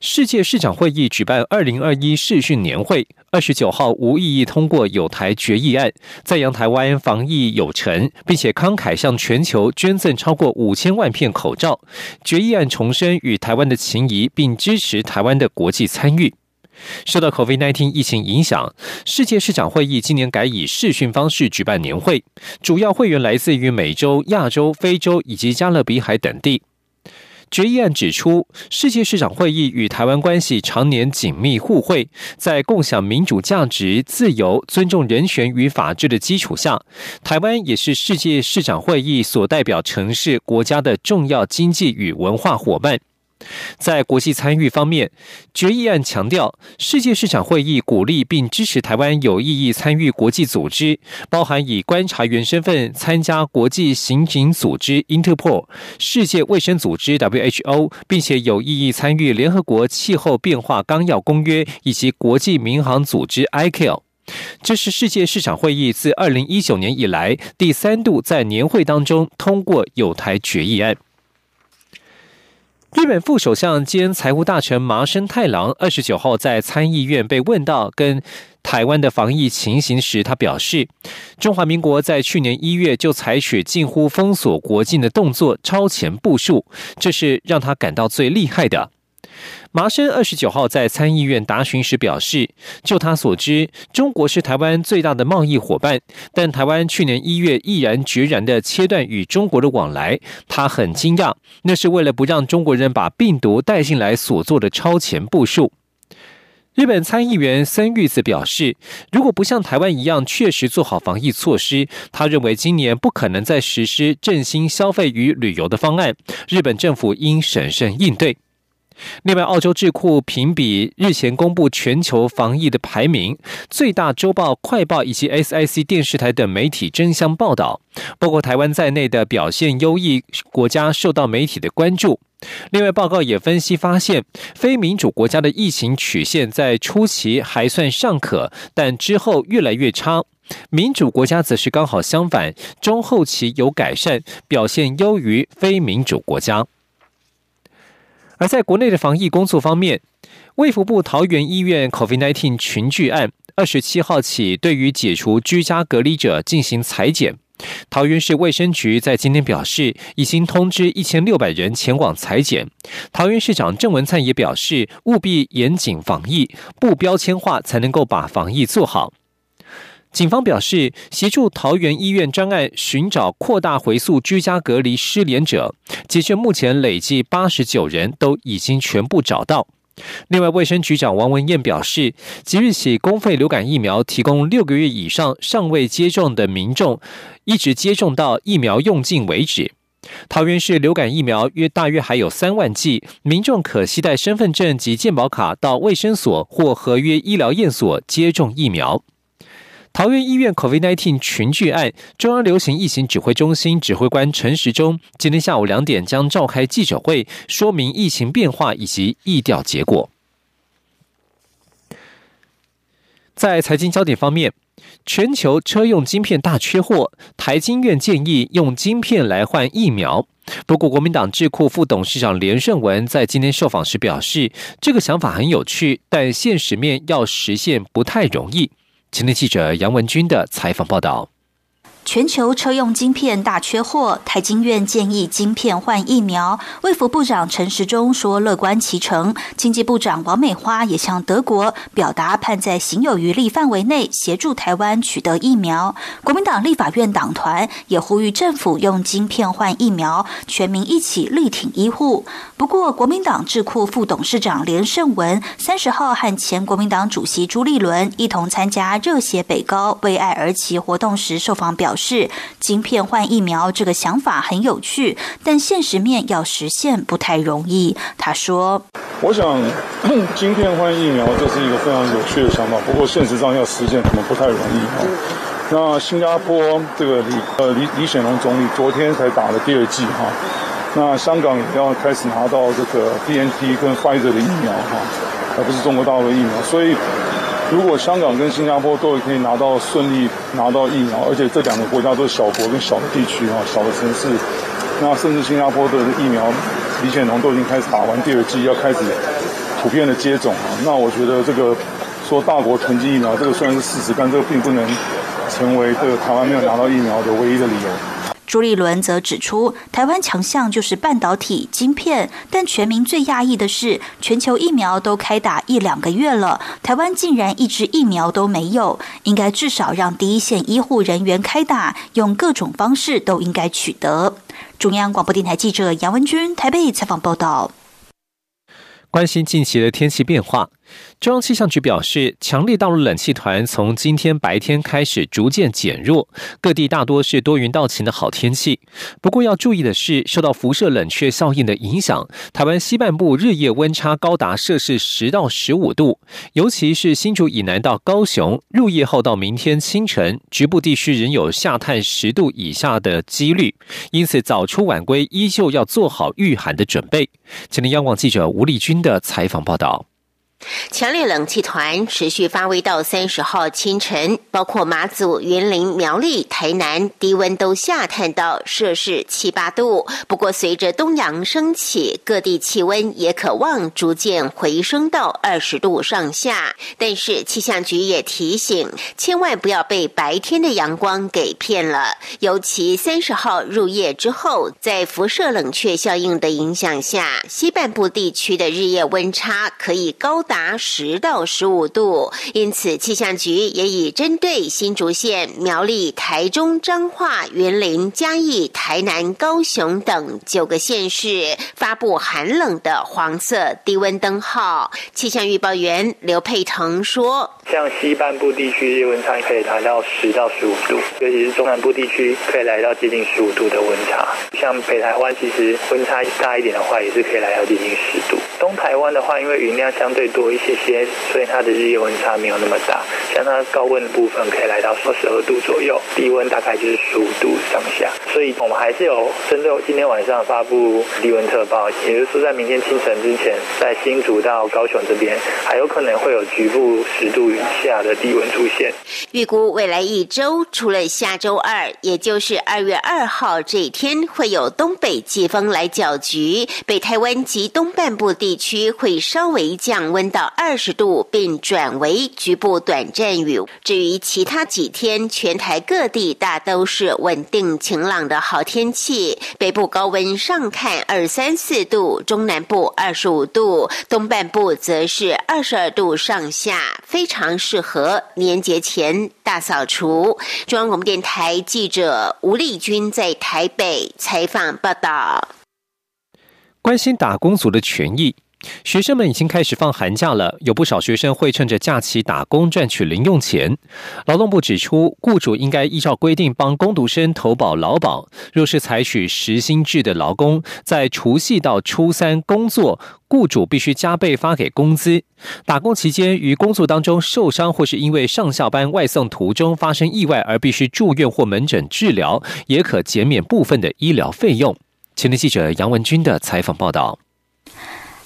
世界市长会议举办二零二一视讯年会，二十九号无异议通过有台决议案，赞扬台湾防疫有成，并且慷慨向全球捐赠超过五千万片口罩。决议案重申与台湾的情谊，并支持台湾的国际参与。受到 COVID-19 疫情影响，世界市长会议今年改以视讯方式举办年会，主要会员来自于美洲、亚洲、非洲以及加勒比海等地。决议案指出，世界市长会议与台湾关系常年紧密互惠，在共享民主价值、自由、尊重人权与法治的基础下，台湾也是世界市长会议所代表城市国家的重要经济与文化伙伴。在国际参与方面，决议案强调，世界市场会议鼓励并支持台湾有意义参与国际组织，包含以观察员身份参加国际刑警组织 Interpol、世界卫生组织 WHO，并且有意义参与联合国气候变化纲要公约以及国际民航组织 ICAO。这是世界市场会议自二零一九年以来第三度在年会当中通过有台决议案。日本副首相兼财务大臣麻生太郎二十九号在参议院被问到跟台湾的防疫情形时，他表示，中华民国在去年一月就采取近乎封锁国境的动作，超前部署，这是让他感到最厉害的。麻生二十九号在参议院答询时表示，就他所知，中国是台湾最大的贸易伙伴，但台湾去年一月毅然决然的切断与中国的往来，他很惊讶，那是为了不让中国人把病毒带进来所做的超前部署。日本参议员森玉子表示，如果不像台湾一样确实做好防疫措施，他认为今年不可能再实施振兴消费与旅游的方案，日本政府应审慎应对。另外，澳洲智库评比日前公布全球防疫的排名，最大周报《快报》以及 SIC 电视台等媒体争相报道，包括台湾在内的表现优异国家受到媒体的关注。另外，报告也分析发现，非民主国家的疫情曲线在初期还算尚可，但之后越来越差；民主国家则是刚好相反，中后期有改善，表现优于非民主国家。而在国内的防疫工作方面，卫福部桃园医院 COVID-19 群聚案，二十七号起对于解除居家隔离者进行裁剪。桃园市卫生局在今天表示，已经通知一千六百人前往裁剪。桃园市长郑文灿也表示，务必严谨防疫，不标签化，才能够把防疫做好。警方表示，协助桃园医院专案寻找扩大回溯居家隔离失联者，截至目前累计八十九人都已经全部找到。另外，卫生局长王文燕表示，即日起公费流感疫苗提供六个月以上尚未接种的民众，一直接种到疫苗用尽为止。桃园市流感疫苗约大约还有三万剂，民众可携带身份证及健保卡到卫生所或合约医疗验所接种疫苗。桃园医院 COVID-19 群聚案，中央流行疫情指挥中心指挥官陈时中今天下午两点将召开记者会，说明疫情变化以及疫调结果。在财经焦点方面，全球车用晶片大缺货，台经院建议用晶片来换疫苗。不过，国民党智库副董事长连胜文在今天受访时表示，这个想法很有趣，但现实面要实现不太容易。前天记者杨文军的采访报道。全球车用晶片大缺货，台经院建议晶片换疫苗。卫福部长陈时中说乐观其成，经济部长王美花也向德国表达盼在行有余力范围内协助台湾取得疫苗。国民党立法院党团也呼吁政府用晶片换疫苗，全民一起力挺医护。不过，国民党智库副董事长连胜文三十号和前国民党主席朱立伦一同参加热血北高为爱而起活动时受访表。是晶片换疫苗这个想法很有趣，但现实面要实现不太容易。他说：“我想晶片换疫苗这是一个非常有趣的想法，不过现实上要实现可能不太容易。”那新加坡这个李呃李李显龙总理昨天才打了第二剂哈。那香港也要开始拿到这个 BNT 跟辉瑞的疫苗哈，而不是中国大陆的疫苗。所以，如果香港跟新加坡都可以拿到顺利拿到疫苗，而且这两个国家都是小国跟小的地区哈，小的城市，那甚至新加坡的疫苗李显龙都已经开始打完第二剂，要开始普遍的接种啊。那我觉得这个说大国囤积疫苗，这个虽然是事实，但这个并不能成为这个台湾没有拿到疫苗的唯一的理由。朱立伦则指出，台湾强项就是半导体晶片，但全民最讶异的是，全球疫苗都开打一两个月了，台湾竟然一支疫苗都没有。应该至少让第一线医护人员开打，用各种方式都应该取得。中央广播电台记者杨文君台北采访报道。关心近期的天气变化。中央气象局表示，强烈大陆冷气团从今天白天开始逐渐减弱，各地大多是多云到晴的好天气。不过要注意的是，受到辐射冷却效应的影响，台湾西半部日夜温差高达摄氏十到十五度，尤其是新竹以南到高雄，入夜后到明天清晨，局部地区仍有下探十度以下的几率。因此，早出晚归依旧要做好御寒的准备。请听央广记者吴丽君的采访报道。强烈冷气团持续发威到三十号清晨，包括马祖、云林、苗栗、台南，低温都下探到摄氏七八度。不过，随着东阳升起，各地气温也可望逐渐回升到二十度上下。但是，气象局也提醒，千万不要被白天的阳光给骗了。尤其三十号入夜之后，在辐射冷却效应的影响下，西半部地区的日夜温差可以高。达十到十五度，因此气象局也已针对新竹县、苗栗、台中、彰化、云林、嘉义、台南、高雄等九个县市发布寒冷的黄色低温灯号。气象预报员刘佩腾说：“像西半部地区温差可以达到十到十五度，尤其是中南部地区可以来到接近十五度的温差。像北台湾其实温差大一点的话，也是可以来到接近十度。东台湾的话，因为云量相对多多一些些，所以它的日夜温差没有那么大。像它高温的部分可以来到二十二度左右，低温大概就是十五度上下。所以我们还是有针对今天晚上发布低温特报，也就是说在明天清晨之前，在新竹到高雄这边还有可能会有局部十度以下的低温出现。预估未来一周，除了下周二，也就是二月二号这一天会有东北季风来搅局，北台湾及东半部地区会稍微降温到二。十度，并转为局部短暂雨。至于其他几天，全台各地大都是稳定晴朗的好天气。北部高温上看二三四度，中南部二十五度，东半部则是二十二度上下，非常适合年节前大扫除。中央广播电台记者吴丽君在台北采访报道。关心打工族的权益。学生们已经开始放寒假了，有不少学生会趁着假期打工赚取零用钱。劳动部指出，雇主应该依照规定帮工读生投保劳保。若是采取时薪制的劳工，在除夕到初三工作，雇主必须加倍发给工资。打工期间于工作当中受伤，或是因为上下班外送途中发生意外而必须住院或门诊治疗，也可减免部分的医疗费用。前天记者杨文军的采访报道。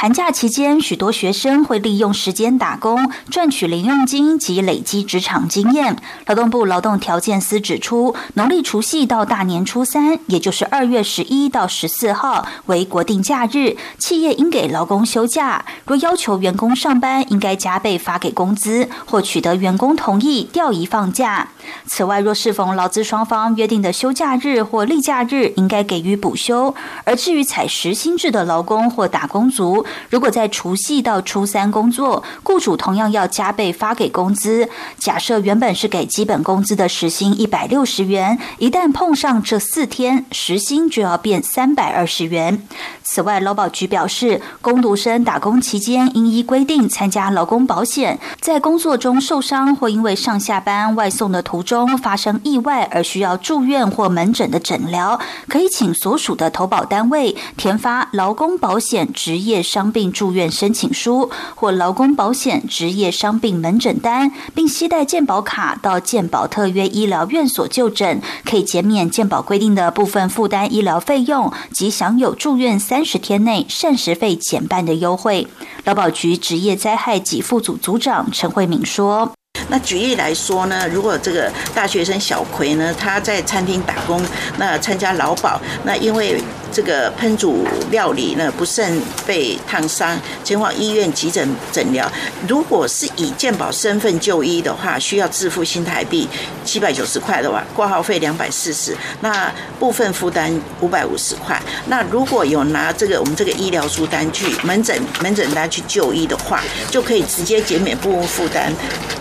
寒假期间，许多学生会利用时间打工，赚取零用金及累积职场经验。劳动部劳动条件司指出，农历除夕到大年初三，也就是二月十一到十四号为国定假日，企业应给劳工休假。若要求员工上班，应该加倍发给工资，或取得员工同意调移放假。此外，若适逢劳资双方约定的休假日或例假日，应该给予补休。而至于采时薪制的劳工或打工族，如果在除夕到初三工作，雇主同样要加倍发给工资。假设原本是给基本工资的时薪一百六十元，一旦碰上这四天，时薪就要变三百二十元。此外，劳保局表示，工读生打工期间应依规定参加劳工保险，在工作中受伤或因为上下班外送的途中发生意外而需要住院或门诊的诊疗，可以请所属的投保单位填发劳工保险职业伤。伤病住院申请书或劳工保险职业伤病门诊单，并携带健保卡到健保特约医疗院所就诊，可以减免健保规定的部分负担医疗费用及享有住院三十天内膳食费减半的优惠。劳保局职业灾害给付组组长陈慧敏说。那举例来说呢，如果这个大学生小葵呢，他在餐厅打工，那参加劳保，那因为。这个烹煮料理呢不慎被烫伤，前往医院急诊诊疗。如果是以健保身份就医的话，需要自付新台币七百九十块的话，挂号费两百四十，那部分负担五百五十块。那如果有拿这个我们这个医疗书单去门诊门诊单去就医的话，就可以直接减免部分负担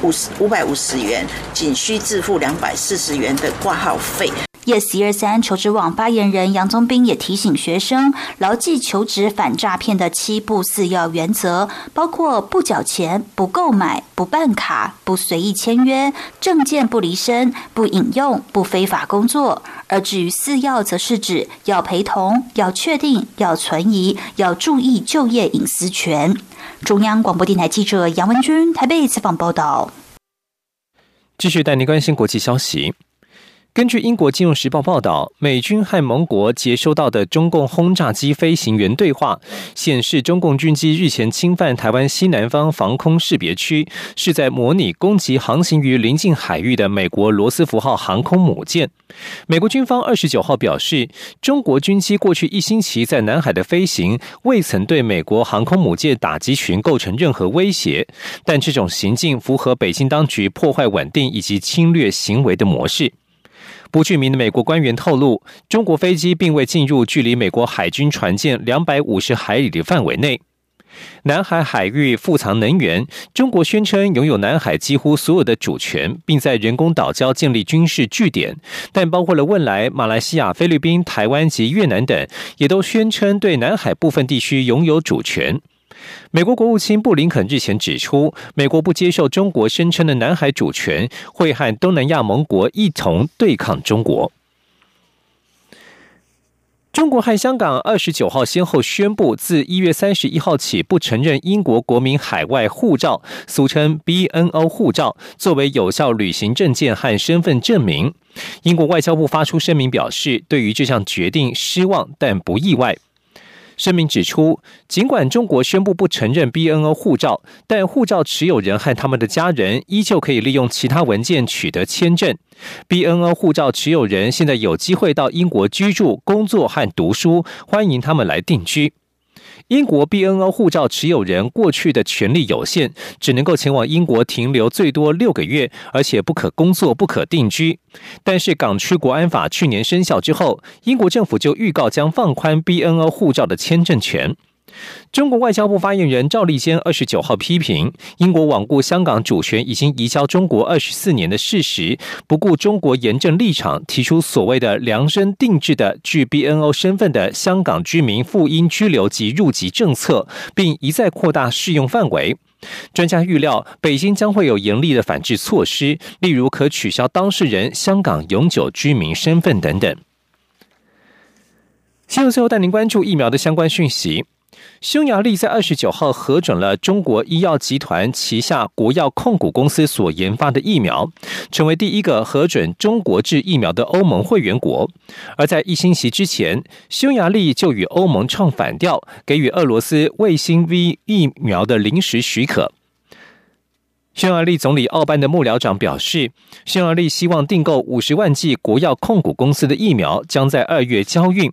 五十五百五十元，仅需自付两百四十元的挂号费。Yes 一二三求职网发言人杨宗斌也提醒学生牢记求职反诈骗的七不四要原则，包括不缴钱、不购买、不办卡、不随意签约、证件不离身、不引用、不非法工作。而至于四要，则是指要陪同、要确定、要存疑、要注意就业隐私权。中央广播电台记者杨文君台北采访报道。继续带您关心国际消息。根据英国金融时报报道，美军和盟国接收到的中共轰炸机飞行员对话显示，中共军机日前侵犯台湾西南方防空识别区，是在模拟攻击航行于临近海域的美国罗斯福号航空母舰。美国军方二十九号表示，中国军机过去一星期在南海的飞行未曾对美国航空母舰打击群构成任何威胁，但这种行径符合北京当局破坏稳定以及侵略行为的模式。不具名的美国官员透露，中国飞机并未进入距离美国海军船舰两百五十海里的范围内。南海海域富藏能源，中国宣称拥有南海几乎所有的主权，并在人工岛礁建立军事据点，但包括了汶莱、马来西亚、菲律宾、台湾及越南等，也都宣称对南海部分地区拥有主权。美国国务卿布林肯日前指出，美国不接受中国声称的南海主权，会和东南亚盟国一同对抗中国。中国和香港二十九号先后宣布，自一月三十一号起，不承认英国国民海外护照（俗称 BNO 护照）作为有效旅行证件和身份证明。英国外交部发出声明表示，对于这项决定失望，但不意外。声明指出，尽管中国宣布不承认 BNO 护照，但护照持有人和他们的家人依旧可以利用其他文件取得签证。BNO 护照持有人现在有机会到英国居住、工作和读书，欢迎他们来定居。英国 BNO 护照持有人过去的权利有限，只能够前往英国停留最多六个月，而且不可工作、不可定居。但是港区国安法去年生效之后，英国政府就预告将放宽 BNO 护照的签证权。中国外交部发言人赵立坚二十九号批评英国罔顾香港主权已经移交中国二十四年的事实，不顾中国严正立场，提出所谓的量身定制的具 BNO 身份的香港居民赴英居留及入籍政策，并一再扩大适用范围。专家预料，北京将会有严厉的反制措施，例如可取消当事人香港永久居民身份等等。新闻最后带您关注疫苗的相关讯息。匈牙利在二十九号核准了中国医药集团旗下国药控股公司所研发的疫苗，成为第一个核准中国制疫苗的欧盟会员国。而在一星期之前，匈牙利就与欧盟唱反调，给予俄罗斯卫星 V 疫苗的临时许可。匈牙利总理奥班的幕僚长表示，匈牙利希望订购五十万剂国药控股公司的疫苗，将在二月交运。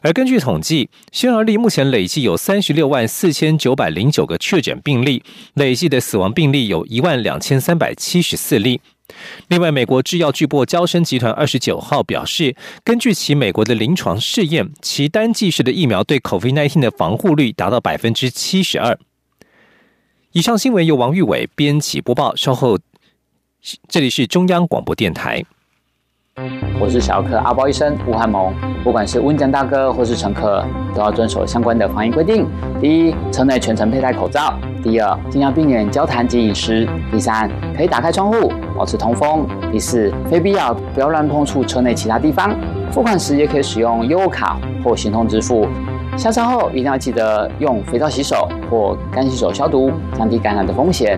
而根据统计，匈牙利目前累计有三十六万四千九百零九个确诊病例，累计的死亡病例有一万两千三百七十四例。另外，美国制药巨擘交生集团二十九号表示，根据其美国的临床试验，其单剂式的疫苗对 COVID-19 的防护率达到百分之七十二。以上新闻由王玉伟编辑播报。稍后，这里是中央广播电台。我是小客阿包医生吴汉蒙。不管是温江大哥或是乘客，都要遵守相关的防疫规定。第一，车内全程佩戴口罩；第二，尽量避免交谈及饮食；第三，可以打开窗户，保持通风；第四，非必要不要乱碰触车内其他地方。付款时也可以使用优卡或行动支付。下山后一定要记得用肥皂洗手或干洗手消毒，降低感染的风险。